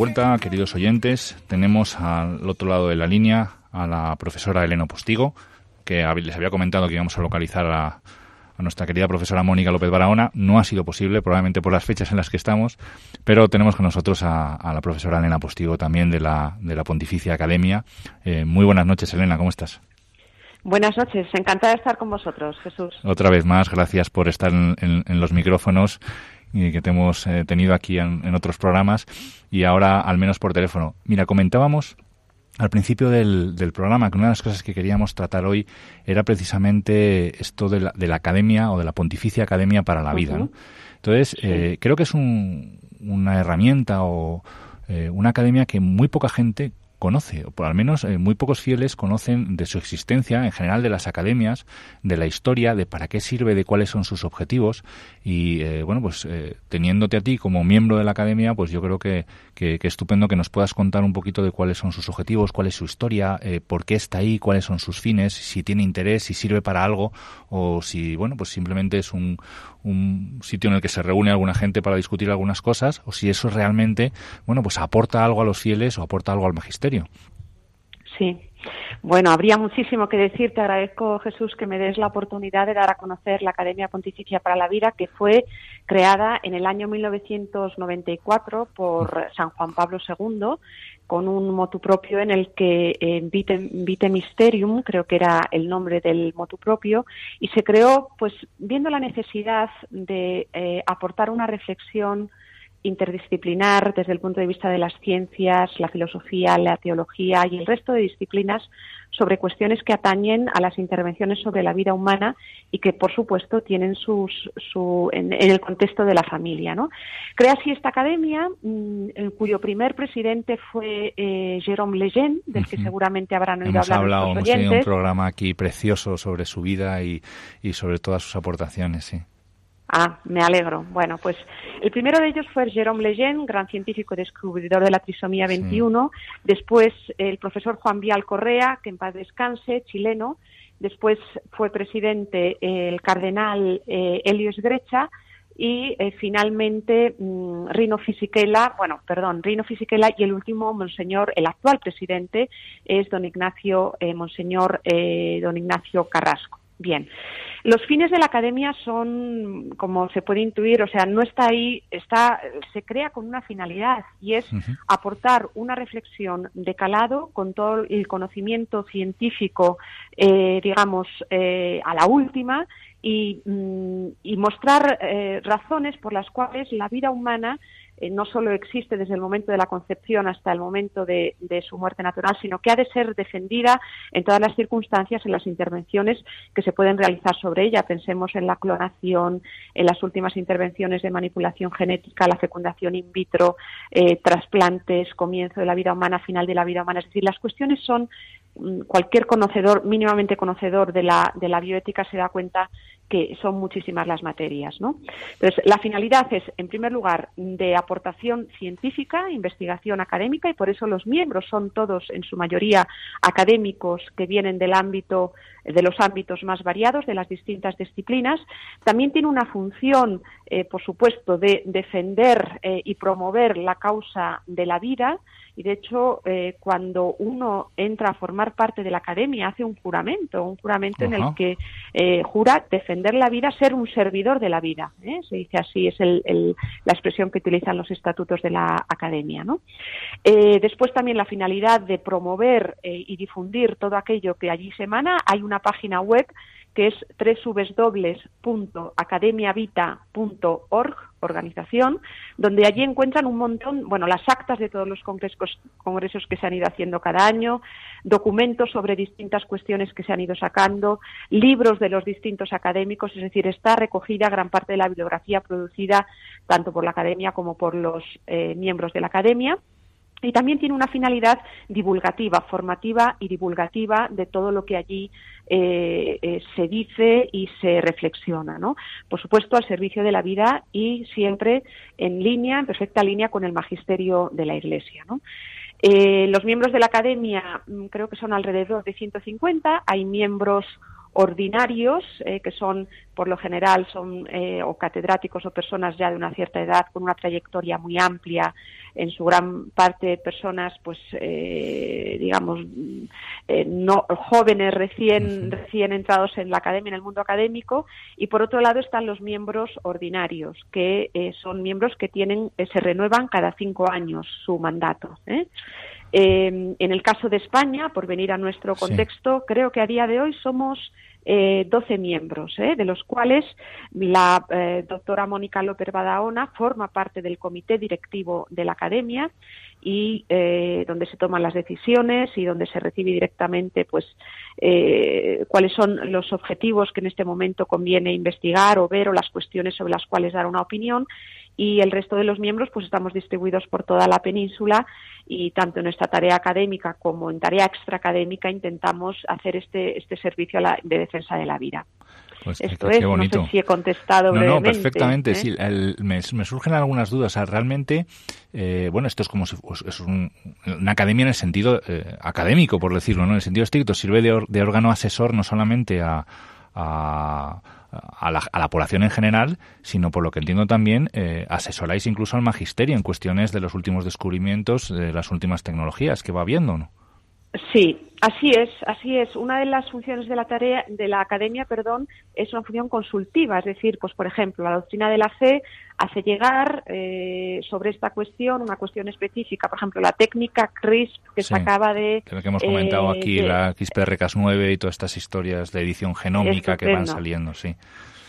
Vuelta, queridos oyentes. Tenemos al otro lado de la línea a la profesora Elena Postigo, que les había comentado que íbamos a localizar a, nuestra querida profesora Mónica López Barahona. No ha sido posible, probablemente por las fechas en las que estamos, pero tenemos con nosotros a, la profesora Elena Postigo también de la, de la Pontificia Academia. Eh, muy buenas noches, Elena, ¿cómo estás? Buenas noches, encantada de estar con vosotros, Jesús. Otra vez más, gracias por estar en los micrófonos que te hemos eh, tenido aquí en, otros programas y ahora al menos por teléfono. Mira, comentábamos al principio del, del, programa que una de las cosas que queríamos tratar hoy era precisamente esto de la, de la academia o de la Pontificia Academia para la Vida. Entonces, eh, creo que es una herramienta o eh, una academia que muy poca gente conoce, o por al menos eh, muy pocos fieles conocen de su existencia, en general de las academias, de la historia, de para qué sirve, de cuáles son sus objetivos. Y eh, bueno, pues eh, teniéndote a ti como miembro de la academia, pues yo creo que, que, estupendo que nos puedas contar un poquito de cuáles son sus objetivos, cuál es su historia, por qué está ahí, cuáles son sus fines, si tiene interés, si sirve para algo o si, bueno, pues simplemente es un, un sitio en el que se reúne alguna gente para discutir algunas cosas o si eso realmente, bueno, pues aporta algo a los fieles o aporta algo al magisterio. Sí. Bueno, habría muchísimo que decir. Te agradezco, Jesús, que me des la oportunidad de dar a conocer la Academia Pontificia para la Vida, que fue creada en el año 1994 por San Juan Pablo II con un motu propio en el que eh, Vite, Mysterium, creo que era el nombre del motu propio, y se creó pues viendo la necesidad de eh, aportar una reflexión interdisciplinar desde el punto de vista de las ciencias, la filosofía, la teología y el resto de disciplinas sobre cuestiones que atañen a las intervenciones sobre la vida humana y que, por supuesto, tienen sus, su, en, el contexto de la familia. ¿no? Crea así esta academia, mm, en cuyo primer presidente fue eh, Jérôme Lejeune, del que seguramente habrán oído hemos hablar. Hablado, hemos tenido un programa aquí precioso sobre su vida y, y sobre todas sus aportaciones. Sí. Ah, me alegro. Bueno, pues el primero de ellos fue Jérôme Lejeune, gran científico descubridor de la trisomía 21. Después el profesor Juan Vial Correa, que en paz descanse, chileno. Después fue presidente el cardenal eh, Helios Grecha y eh, finalmente mm, Rino Fisichella, bueno, perdón, Rino Fisichella y el último monseñor, el actual presidente es don Ignacio, eh, monseñor eh, don Ignacio Carrasco. Bien. Los fines de la academia son, como se puede intuir, o sea, no está ahí, está, se crea con una finalidad y es aportar una reflexión de calado con todo el conocimiento científico, eh, digamos, eh, a la última y, mm, mostrar eh, razones por las cuales la vida humana eh, no solo existe desde el momento de la concepción hasta el momento de, su muerte natural, sino que ha de ser defendida en todas las circunstancias, en las intervenciones que se pueden realizar sobre ella. Pensemos en la clonación, en las últimas intervenciones de manipulación genética, la fecundación in vitro, eh, trasplantes, comienzo de la vida humana, final de la vida humana. Es decir, las cuestiones son mm, cualquier conocedor, mínimamente conocedor de la, de la bioética se da cuenta que son muchísimas las materias. ¿no? Entonces, la finalidad es, en primer lugar, de aportación científica, investigación académica, y por eso los miembros son todos, en su mayoría, académicos que vienen del ámbito, de los ámbitos más variados, de las distintas disciplinas. También tiene una función, eh, por supuesto, de defender eh, y promover la causa de la vida, y de hecho, eh, cuando uno entra a formar parte de la academia, hace un juramento, un juramento en el que eh, jura defender la vida, ser un servidor de la vida. ¿eh? Se dice así, es la expresión que utilizan los estatutos de la academia. después también la finalidad de promover y difundir todo aquello que allí se emana. Hay una página web que es www.academiavita.org, organización, donde allí encuentran un montón, bueno, las actas de todos los congresos, que se han ido haciendo cada año, documentos sobre distintas cuestiones que se han ido sacando, libros de los distintos académicos, es decir, está recogida gran parte de la bibliografía producida tanto por la academia como por los eh, miembros de la academia y también tiene una finalidad divulgativa, formativa y divulgativa de todo lo que allí eh, eh, se dice y se reflexiona, ¿no? Por supuesto, al servicio de la vida y siempre en línea, en perfecta línea con el magisterio de la Iglesia, ¿no? Eh, los miembros de la academia mm, creo que son alrededor de 150. Hay miembros ordinarios, eh, que son, por lo general, son eh, o catedráticos o personas ya de una cierta edad con una trayectoria muy amplia, en su gran parte personas, pues, eh, digamos, no jóvenes recién recién entrados en la academia, en el mundo académico, y por otro lado están los miembros ordinarios, que son miembros que tienen se renuevan cada cinco años su mandato. En el caso de España, por venir a nuestro contexto, creo que a día de hoy somos eh, 12 miembros, ¿eh? de los cuales la eh, doctora Mónica López Badaona forma parte del comité directivo de la Academia y eh, donde se toman las decisiones y donde se recibe directamente pues cuáles son los objetivos que en este momento conviene investigar o ver o las cuestiones sobre las cuales dar una opinión y el resto de los miembros pues estamos distribuidos por toda la península y tanto en nuestra tarea académica como en tarea extraacadémica intentamos hacer este, este servicio de defensa de la vida. Pues Esto es, no sé si he contestado no, brevemente. No, perfectamente. ¿eh? Sí, me, surgen algunas dudas. realmente, eh, bueno, esto es como si es una academia en el sentido eh, académico, por decirlo, ¿no? En el sentido estricto. Sirve de, de órgano asesor no solamente a a la, a la, población en general, sino por lo que entiendo también eh, asesoráis incluso al magisterio en cuestiones de los últimos descubrimientos, de las últimas tecnologías que va habiendo, ¿no? Sí, así es, así es. Una de las funciones de la tarea de la academia, perdón, es una función consultiva, es decir, pues por ejemplo, la doctrina de la fe hace llegar eh, sobre esta cuestión una cuestión específica, por ejemplo, la técnica CRISP que se acaba de creo que hemos comentado eh, aquí la CRISPR-Cas9 y todas estas historias de edición genómica que van saliendo, sí.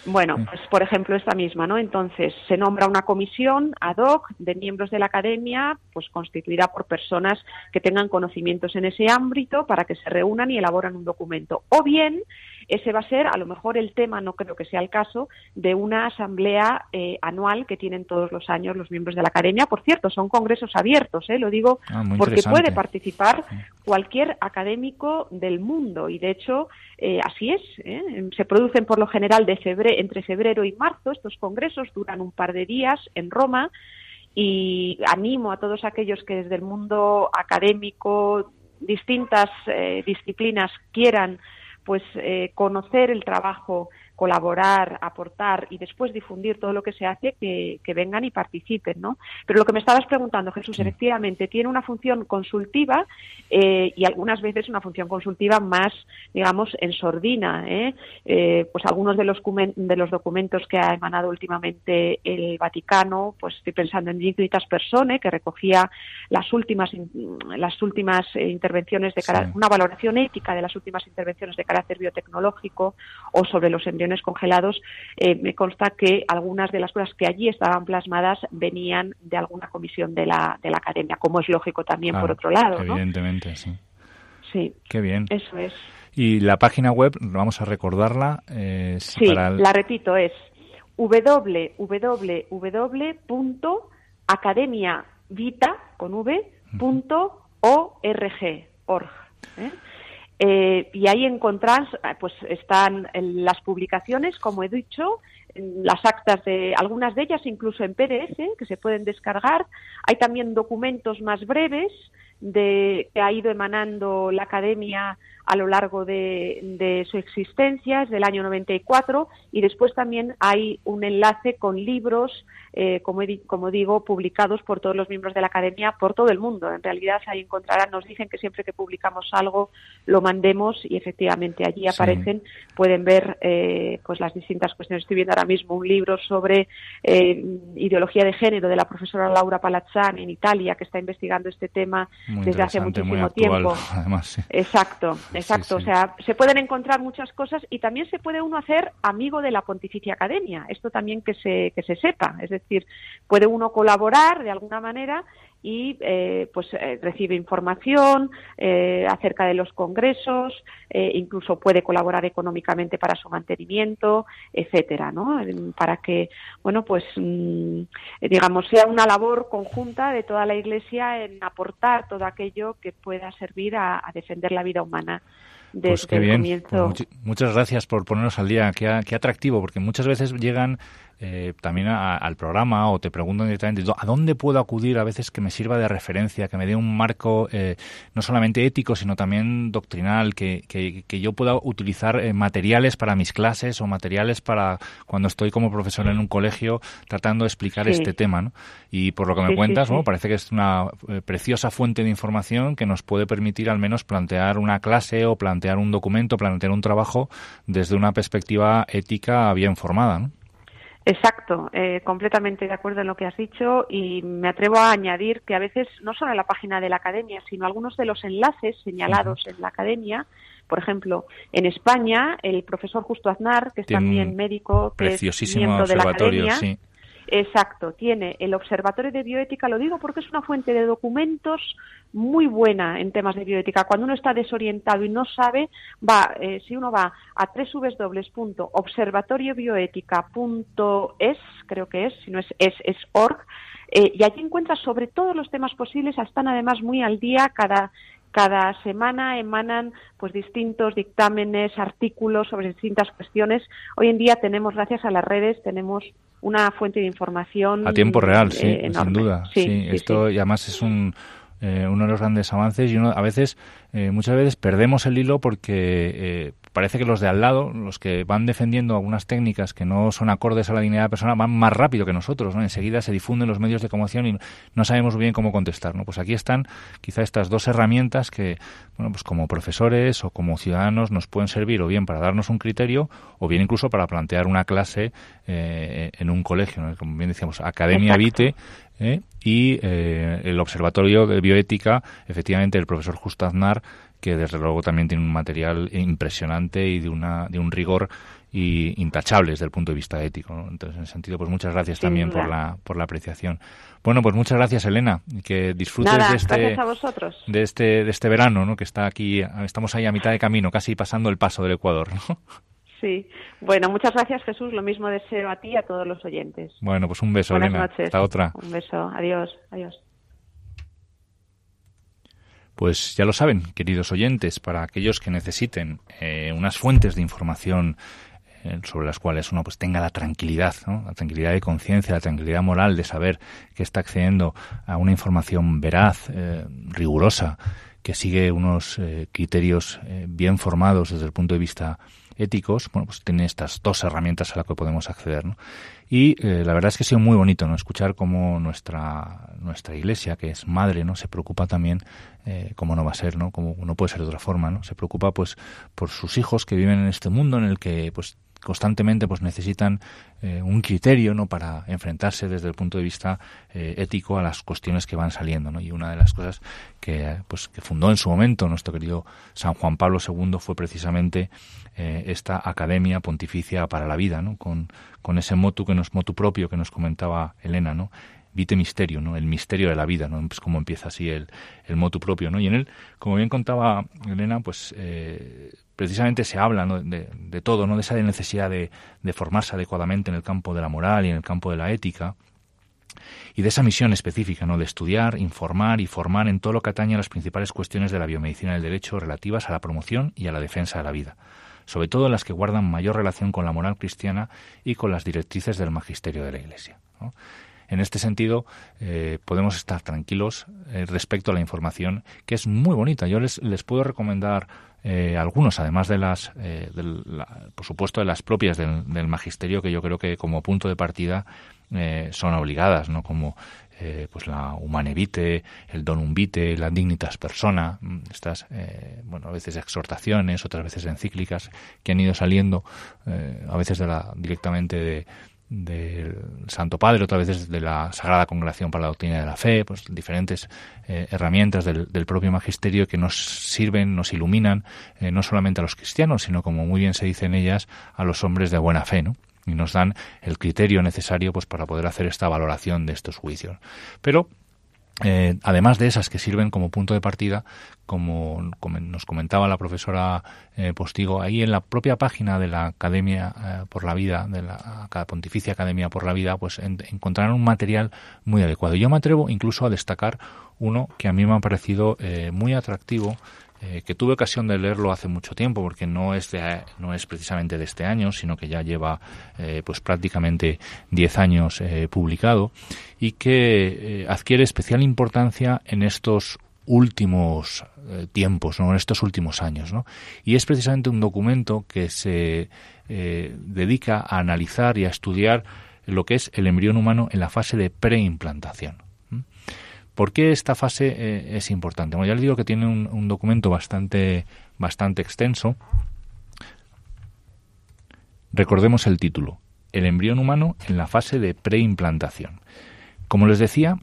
Bueno, pues por ejemplo esta misma, ¿no? Entonces se nombra una comisión ad hoc de miembros de la academia, pues constituida por personas que tengan conocimientos en ese ámbito para que se reúnan y elaboran un documento. O bien ese va a ser, a lo mejor, el tema, no creo que sea el caso, de una asamblea eh, anual que tienen todos los años los miembros de la academia. Por cierto, son congresos abiertos, ¿eh? lo digo ah, porque puede participar cualquier académico del mundo y, de hecho, eh, así es. ¿eh? Se producen por lo general de febrero, entre febrero y marzo. Estos congresos duran un par de días en Roma y animo a todos aquellos que desde el mundo académico distintas disciplinas quieran pues eh, conocer el trabajo colaborar, aportar y después difundir todo lo que se hace, que, vengan y participen, ¿no? Pero lo que me estabas preguntando, Jesús, efectivamente, tiene una función consultiva eh, y algunas veces una función consultiva más, digamos, en sordina, ¿eh? eh pues algunos de los, de los documentos que ha emanado últimamente el Vaticano, pues estoy pensando en Dignitas Persone, que recogía las últimas, las últimas intervenciones de carácter, una valoración ética de las últimas intervenciones de carácter biotecnológico o sobre los embriones congelados, eh, me consta que algunas de las cosas que allí estaban plasmadas venían de alguna comisión de la, de la academia, como es lógico también por otro lado. Evidentemente, sí. Sí. Qué bien. Eso es. Y la página web, vamos a recordarla. Eh, sí, la repito, es www.academiavita con v, org. ¿eh? Eh, y ahí encontrás, eh, pues están las publicaciones, como he dicho, las actas de algunas de ellas incluso en PDF que se pueden descargar. Hay también documentos más breves de que ha ido emanando la academia a lo largo de, su existencia, es del año 94, y después también hay un enlace con libros, eh, como, como, digo, publicados por todos los miembros de la Academia por todo el mundo. En realidad ahí encontrarán, nos dicen que siempre que publicamos algo lo mandemos y efectivamente allí aparecen, pueden ver eh, pues las distintas cuestiones. Estoy viendo ahora mismo un libro sobre eh, ideología de género de la profesora Laura Palazzani en Italia, que está investigando este tema desde hace muchísimo tiempo. Además, Exacto. Exacto, o sea, se pueden encontrar muchas cosas y también se puede uno hacer amigo de la Pontificia Academia. Esto también que se, que se sepa, es decir, puede uno colaborar de alguna manera y eh, pues eh, recibe información eh, acerca de los congresos, incluso puede colaborar económicamente para su mantenimiento, etcétera, ¿no? Para que, bueno, pues mm, digamos sea una labor conjunta de toda la Iglesia en aportar todo aquello que pueda servir a, defender la vida humana. Desde pues qué bien. Comienzo. Pues muchas gracias por ponernos al día. Qué, qué atractivo, porque muchas veces llegan eh, también al programa o te preguntan directamente a dónde puedo acudir a veces que me sirva de referencia, que me dé un marco eh, no solamente ético, sino también doctrinal, que, que, yo pueda utilizar eh, materiales para mis clases o materiales para cuando estoy como profesor en un colegio tratando de explicar este tema. ¿no? Y por lo que me cuentas, parece que es una preciosa fuente de información que nos puede permitir al menos plantear una clase o plantear un documento, plantear un trabajo desde una perspectiva ética bien formada. ¿no? Exacto, eh, completamente de acuerdo en lo que has dicho y me atrevo a añadir que a veces no solo en la página de la academia, sino algunos de los enlaces señalados en la academia, por ejemplo, en España, el profesor Justo Aznar, que es también médico, que es miembro de la academia, Exacto, tiene el Observatorio de Bioética, lo digo porque es una fuente de documentos muy buena en temas de bioética. Cuando uno está desorientado y no sabe, va, eh, si uno va a www.observatoriobioética.es, creo que es, si no es es, es org, eh, y allí encuentra sobre todos los temas posibles, están además muy al día, cada cada semana emanan pues distintos dictámenes, artículos sobre distintas cuestiones. Hoy en día tenemos, gracias a las redes, tenemos una fuente de información a tiempo real, sí, eh, sin duda. Sí, esto y además es un eh, uno de los grandes avances y uno a veces eh, muchas veces perdemos el hilo porque eh, parece que los de al lado, los que van defendiendo algunas técnicas que no son acordes a la dignidad de la persona, van más rápido que nosotros, ¿no? Enseguida se difunden los medios de comunicación y no sabemos bien cómo contestar, ¿no? Pues aquí están quizá estas dos herramientas que, bueno, pues como profesores o como ciudadanos nos pueden servir o bien para darnos un criterio o bien incluso para plantear una clase eh, en un colegio, como bien decíamos, Academia Vite, y el Observatorio de Bioética, efectivamente, el profesor Justo Aznar que desde luego también tiene un material impresionante y de, una, de un rigor y intachable desde el punto de vista ético. Entonces, en ese sentido, pues muchas gracias también por la, por la apreciación. Bueno, pues muchas gracias, Elena, que disfrutes de este, de este, de este verano, ¿no? Que está aquí, estamos ahí a mitad de camino, casi pasando el paso del Ecuador, ¿no? Sí. Bueno, muchas gracias, Jesús. Lo mismo deseo a ti y a todos los oyentes. Bueno, pues un beso, Elena. Hasta otra. Un beso. Adiós. Adiós. Pues ya lo saben, queridos oyentes, para aquellos que necesiten eh, unas fuentes de información eh, sobre las cuales uno pues tenga la tranquilidad, la tranquilidad de conciencia, la tranquilidad moral de saber que está accediendo a una información veraz, eh, rigurosa, que sigue unos criterios bien formados desde el punto de vista éticos, bueno, pues tiene estas dos herramientas a las que podemos acceder. ¿no? Y eh, la verdad es que ha sido muy bonito ¿no? escuchar cómo nuestra, nuestra iglesia, que es madre, ¿no? se preocupa también, eh, como no va a ser, ¿no? como no puede ser de otra forma, ¿no? se preocupa pues por sus hijos que viven en este mundo en el que pues constantemente pues necesitan eh, un criterio no para enfrentarse desde el punto de vista eh, ético a las cuestiones que van saliendo ¿no? y una de las cosas que pues que fundó en su momento nuestro querido San Juan Pablo II fue precisamente eh, esta academia pontificia para la vida ¿no? con, con ese motu que nos motu propio que nos comentaba Elena no Vite Misterio, ¿no? El misterio de la vida, ¿no? Pues como empieza así el, el motu propio, ¿no? Y en él, como bien contaba Elena, pues precisamente se habla de, todo, ¿no? De esa necesidad de, formarse adecuadamente en el campo de la moral y en el campo de la ética y de esa misión específica, ¿no? De estudiar, informar y formar en todo lo que atañe a las principales cuestiones de la biomedicina del derecho relativas a la promoción y a la defensa de la vida sobre todo las que guardan mayor relación con la moral cristiana y con las directrices del magisterio de la Iglesia. En este sentido, eh, podemos estar tranquilos eh, respecto a la información, que es muy bonita. Yo les puedo recomendar eh, algunos, además de las, por supuesto, de las propias del, magisterio, que yo creo que como punto de partida son obligadas, ¿no? Como pues la Humane Vitae, el Donum Vitae, la Dignitas Persona, mm, estas, bueno, a veces exhortaciones, otras veces encíclicas que han ido saliendo, a veces de la, directamente de, del Santo Padre, otra vez de la Sagrada Congregación para la Doctrina de la Fe, pues diferentes eh, herramientas del, propio magisterio que nos sirven, nos iluminan, eh, no solamente a los cristianos, sino como muy bien se dice en ellas, a los hombres de buena fe, ¿no? Y nos dan el criterio necesario pues para poder hacer esta valoración de estos juicios. Pero eh, además de esas que sirven como punto de partida, como, nos comentaba la profesora eh, Postigo, ahí en la propia página de la Academia eh, por la Vida, de la Pontificia Academia por la Vida, pues encontrarán un material muy adecuado. Yo me atrevo incluso a destacar uno que a mí me ha parecido muy atractivo eh, que tuve ocasión de leerlo hace mucho tiempo, porque no es, no es precisamente de este año, sino que ya lleva eh, pues prácticamente 10 años eh, publicado, y que adquiere especial importancia en estos últimos tiempos, ¿no? en estos últimos años. ¿no? Y es precisamente un documento que se dedica a analizar y a estudiar lo que es el embrión humano en la fase de preimplantación. ¿Por qué esta fase eh, es importante? Bueno, ya les digo que tiene un, documento bastante, bastante extenso. Recordemos el título, El embrión humano en la fase de preimplantación. Como les decía,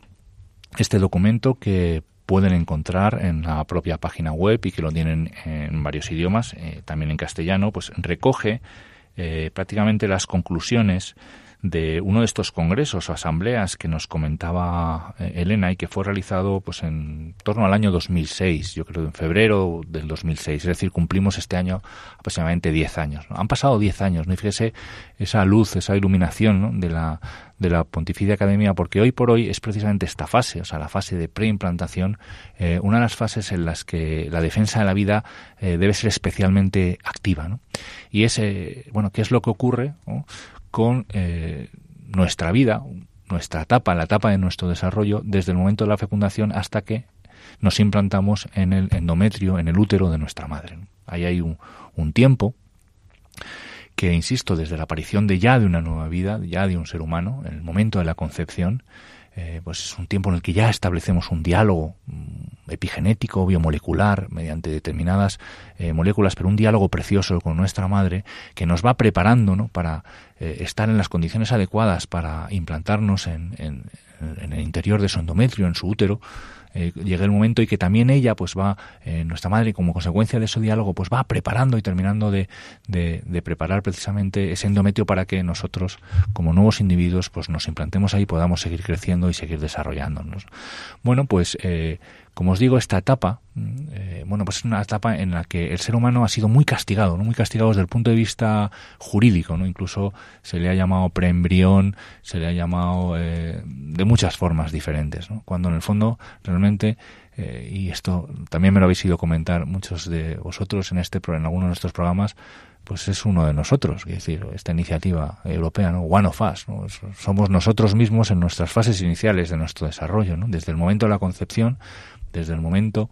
este documento que pueden encontrar en la propia página web y que lo tienen en varios idiomas, eh, también en castellano, pues recoge eh, prácticamente las conclusiones de uno de estos congresos o asambleas que nos comentaba eh, Elena y que fue realizado pues en torno al año 2006, yo creo en febrero del 2006, es decir, cumplimos este año aproximadamente 10 años. Han pasado 10 años, ¿no? Y fíjese esa luz, esa iluminación de la de la Pontificia Academia, porque hoy por hoy es precisamente esta fase, o sea, la fase de preimplantación, eh, una de las fases en las que la defensa de la vida eh, debe ser especialmente activa, ¿no? Y ese, bueno, ¿qué es lo que ocurre? Con eh, nuestra vida, nuestra etapa, la etapa de nuestro desarrollo, desde el momento de la fecundación hasta que nos implantamos en el endometrio, en el útero de nuestra madre. Ahí hay un, tiempo que, insisto, desde la aparición de ya de una nueva vida, ya de un ser humano, en el momento de la concepción, eh, pues es un tiempo en el que ya establecemos un diálogo mm, epigenético, biomolecular, mediante determinadas eh, moléculas, pero un diálogo precioso con nuestra madre que nos va preparando ¿no? para eh, estar en las condiciones adecuadas para implantarnos en, en, en el interior de su endometrio, en su útero, eh, llegue el momento y que también ella pues va, nuestra madre como consecuencia de ese diálogo pues va preparando y terminando de, de, preparar precisamente ese endometrio para que nosotros como nuevos individuos pues nos implantemos ahí y podamos seguir creciendo y seguir desarrollándonos. Bueno pues como os digo, esta etapa, mm, eh, bueno, pues es una etapa en la que el ser humano ha sido muy castigado, ¿no? muy castigado desde el punto de vista jurídico, ¿no? Incluso se le ha llamado preembrión, se le ha llamado eh, de muchas formas diferentes, ¿no? Cuando en el fondo realmente eh, y esto también me lo habéis ido comentar muchos de vosotros en este en alguno de nuestros programas, pues es uno de nosotros, es decir, esta iniciativa europea, ¿no? One of us, somos nosotros mismos en nuestras fases iniciales de nuestro desarrollo, ¿no? Desde el momento de la concepción desde el momento,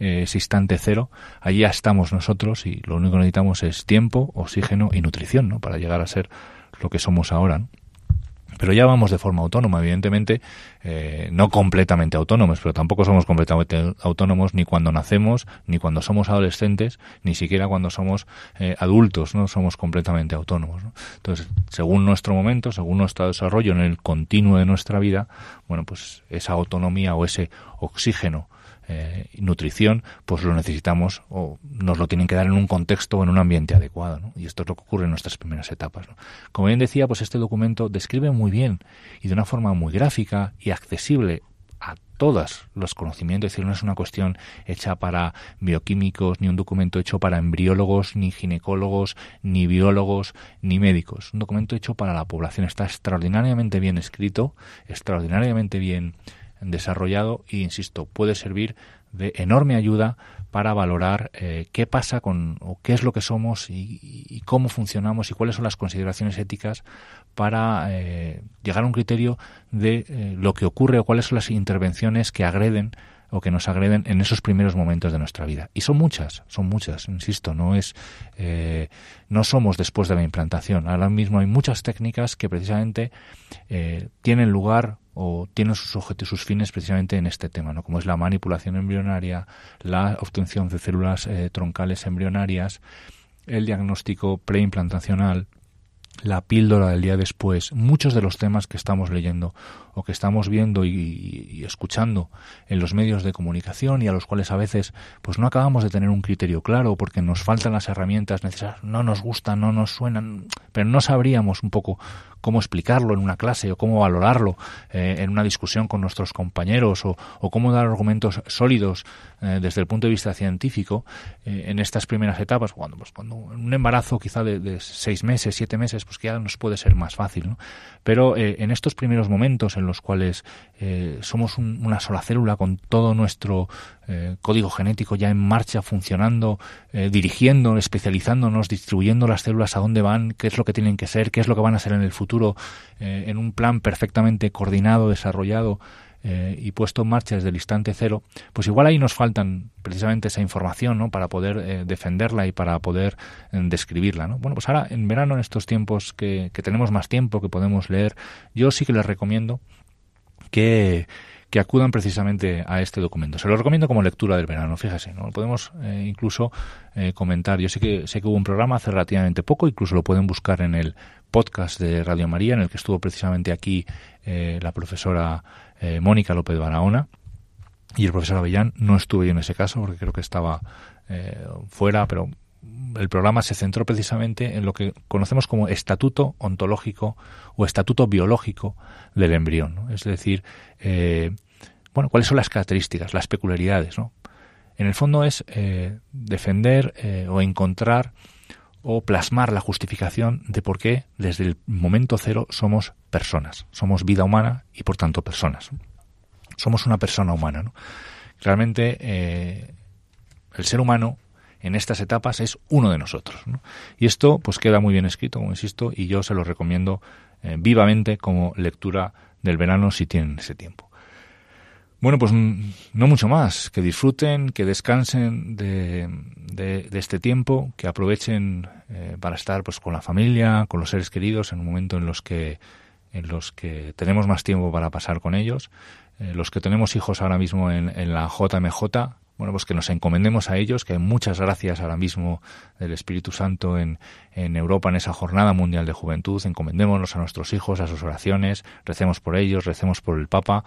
eh, ese instante cero, allí ya estamos nosotros y lo único que necesitamos es tiempo, oxígeno y nutrición, ¿no? Para llegar a ser lo que somos ahora, Pero ya vamos de forma autónoma, evidentemente, eh, no completamente autónomos, pero tampoco somos completamente autónomos ni cuando nacemos, ni cuando somos adolescentes, ni siquiera cuando somos eh, adultos, no somos completamente autónomos. Entonces, según nuestro momento, según nuestro desarrollo en el continuo de nuestra vida, bueno, pues esa autonomía o ese oxígeno eh, nutrición, pues lo necesitamos o nos lo tienen que dar en un contexto o en un ambiente adecuado. ¿no? Y esto es lo que ocurre en nuestras primeras etapas. Como bien decía, pues este documento describe muy bien y de una forma muy gráfica y accesible a todos los conocimientos, es decir, no es una cuestión hecha para bioquímicos, ni un documento hecho para embriólogos, ni ginecólogos, ni biólogos, ni médicos. Un documento hecho para la población. Está extraordinariamente bien escrito, extraordinariamente bien desarrollado e, insisto, puede servir de enorme ayuda para valorar eh, qué pasa con o qué es lo que somos y, cómo funcionamos y cuáles son las consideraciones éticas para eh, llegar a un criterio de eh, lo que ocurre o cuáles son las intervenciones que agreden o que nos agreden en esos primeros momentos de nuestra vida. Y son muchas, son muchas, insisto, no es, no somos después de la implantación. Ahora mismo hay muchas técnicas que precisamente tienen lugar o tienen sus objetivos, sus fines precisamente en este tema, ¿no? como es la manipulación embrionaria, la obtención de células eh, troncales embrionarias, el diagnóstico preimplantacional, la píldora del día después, muchos de los temas que estamos leyendo o que estamos viendo y, escuchando en los medios de comunicación y a los cuales a veces pues no acabamos de tener un criterio claro porque nos faltan las herramientas necesarias, no nos gustan, no nos suenan, pero no sabríamos un poco cómo explicarlo en una clase o cómo valorarlo eh, en una discusión con nuestros compañeros o, cómo dar argumentos sólidos eh, desde el punto de vista científico eh, en estas primeras etapas, cuando, pues, cuando un embarazo quizá de, seis meses, siete meses, pues que ya nos puede ser más fácil, ¿no? Pero eh, en estos primeros momentos en los cuales eh, somos una sola célula con todo nuestro eh, código genético ya en marcha, funcionando, dirigiendo, especializándonos, distribuyendo las células a dónde van, qué es lo que tienen que ser, qué es lo que van a ser en el futuro, en un plan perfectamente coordinado, desarrollado, eh, y puesto en marcha desde el instante cero, pues igual ahí nos faltan precisamente esa información ¿no? para poder eh, defenderla y para poder eh, describirla. ¿no? Bueno, pues ahora en verano, en estos tiempos que, que tenemos más tiempo, que podemos leer, yo sí que les recomiendo que que acudan precisamente a este documento. Se lo recomiendo como lectura del verano, fíjese, ¿no? Podemos eh, incluso eh, comentar. Yo sé que sé que hubo un programa hace relativamente poco, incluso lo pueden buscar en el podcast de Radio María, en el que estuvo precisamente aquí eh, la profesora Mónica López Barahona y el profesor Avellán. No estuve yo en ese caso porque creo que estaba fuera, pero el programa se centró precisamente en lo que conocemos como estatuto ontológico o estatuto biológico del embrión. Es decir, eh, bueno, cuáles son las características, las peculiaridades. ¿no? En el fondo es eh, defender eh, o encontrar o plasmar la justificación de por qué desde el momento cero somos personas, somos vida humana y por tanto personas. Somos una persona humana. Realmente el ser humano en estas etapas es uno de nosotros. Y esto pues queda muy bien escrito, como insisto, y yo se lo recomiendo eh, vivamente como lectura del verano si tienen ese tiempo. Bueno, pues no mucho más, que disfruten, que descansen de, de, este tiempo, que aprovechen eh, para estar pues con la familia, con los seres queridos en un momento en los que en los que tenemos más tiempo para pasar con ellos. Eh, los que tenemos hijos ahora mismo en, en la JMJ, bueno, pues que nos encomendemos a ellos, que hay muchas gracias ahora mismo del Espíritu Santo en, Europa en esa Jornada Mundial de Juventud, encomendémonos a nuestros hijos, a sus oraciones, recemos por ellos, recemos por el Papa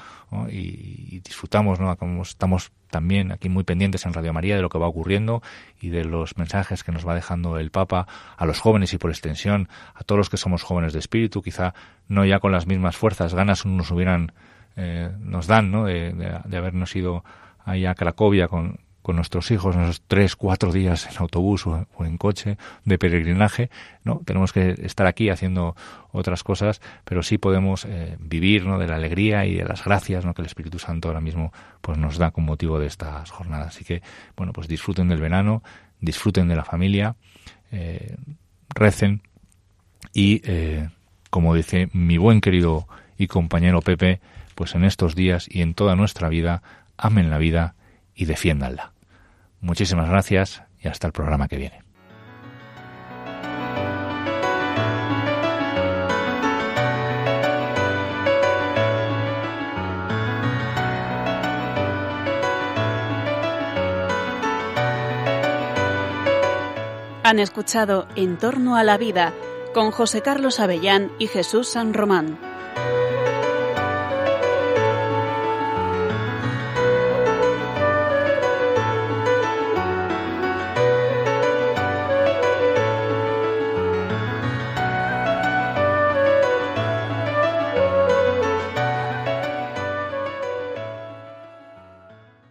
y, disfrutamos, ¿no? Como estamos también aquí muy pendientes en Radio María de lo que va ocurriendo y de los mensajes que nos va dejando el Papa a los jóvenes y por extensión a todos los que somos jóvenes de espíritu, quizá no ya con las mismas fuerzas, ganas nos hubieran, eh, nos dan, ¿no? de, de habernos ido ahí a Cracovia con, con nuestros hijos, unos tres, cuatro días en autobús o, en coche de peregrinaje, ¿no? Tenemos que estar aquí haciendo otras cosas, pero sí podemos eh, vivir, ¿no? De la alegría y de las gracias, ¿no? Que el Espíritu Santo ahora mismo, pues nos da con motivo de estas jornadas. Así que, bueno, pues disfruten del verano, disfruten de la familia, eh, recen y, eh, como dice mi buen querido y compañero Pepe, pues en estos días y en toda nuestra vida amen la vida y defiéndanla. Muchísimas gracias y hasta el programa que viene. Han escuchado En torno a la vida con José Carlos Avellán y Jesús San Román.